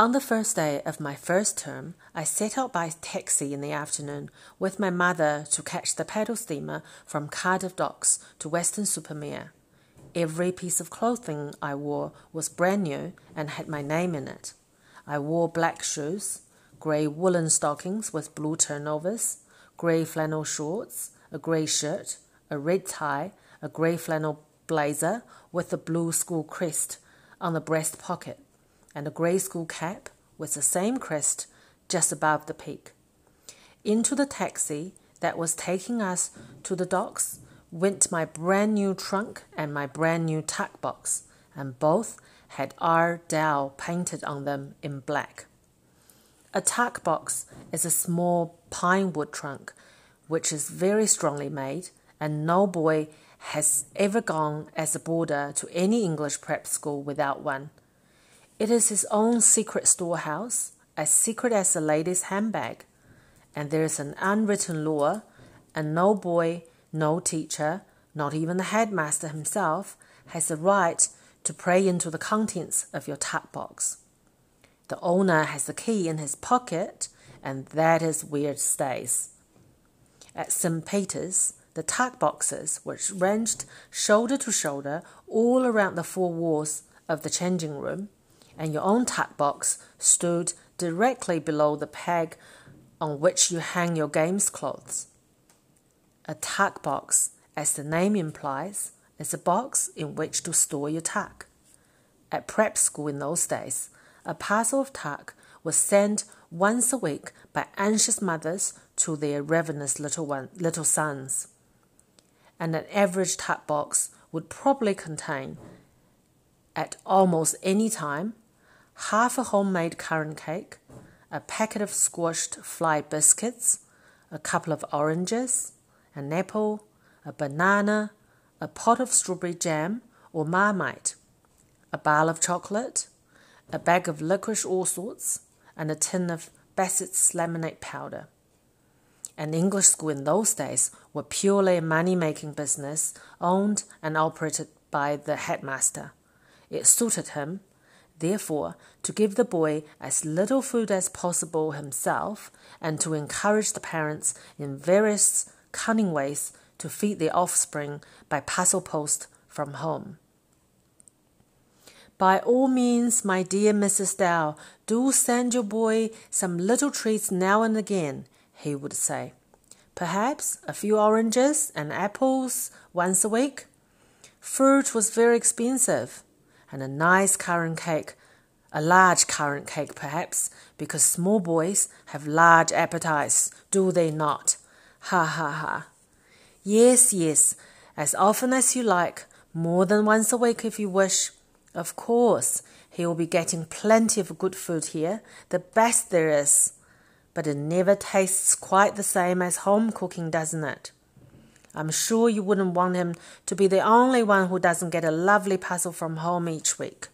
On the first day of my first term, I set out by taxi in the afternoon with my mother to catch the paddle steamer from Cardiff Docks to Weston-super-Mare. Every piece of clothing I wore was brand new and had my name in it. I wore black shoes, grey woolen stockings with blue turnovers, grey flannel shorts, a grey shirt, a red tie, a grey flannel blazer with a blue school crest on the breast pocket and a grey school cap with the same crest just above the peak. Into the taxi that was taking us to the docks went my brand new trunk and my brand new tuck box, and both had R. Dahl painted on them in black. A tuck box is a small pine wood trunk which is very strongly made, and no boy has ever gone as a boarder to any English prep school without one. It is his own secret storehouse, as secret as a lady's handbag. And there is an unwritten law, and no boy, no teacher, not even the headmaster himself, has the right to pry into the contents of your tuck box. The owner has the key in his pocket, and that is where it stays. At St. Peter's, the tuck boxes were ranged shoulder to shoulder all around the four walls of the changing room and your own tuck box stood directly below the peg on which you hang your games clothes. A tuck box, as the name implies, is a box in which to store your tuck. At prep school in those days, a parcel of tuck was sent once a week by anxious mothers to their ravenous little, one, little sons. And an average tuck box would probably contain, at almost any time, half a homemade currant cake, a packet of squashed fly biscuits, a couple of oranges, an apple, a banana, a pot of strawberry jam or marmite, a bar of chocolate, a bag of licorice all sorts, and a tin of Bassett's lemonade powder. An English school in those days were purely a money making business owned and operated by the headmaster. It suited him therefore, to give the boy as little food as possible himself and to encourage the parents in various cunning ways to feed their offspring by parcel post from home. By all means, my dear Mrs. Dahl, do send your boy some little treats now and again, he would say. Perhaps a few oranges and apples once a week. Fruit was very expensive and a nice currant cake, a large currant cake perhaps, because small boys have large appetites, do they not? Ha ha ha. Yes, yes, as often as you like, more than once a week if you wish. Of course, he will be getting plenty of good food here, the best there is. But it never tastes quite the same as home cooking, doesn't it? I'm sure you wouldn't want him to be the only one who doesn't get a lovely parcel from home each week.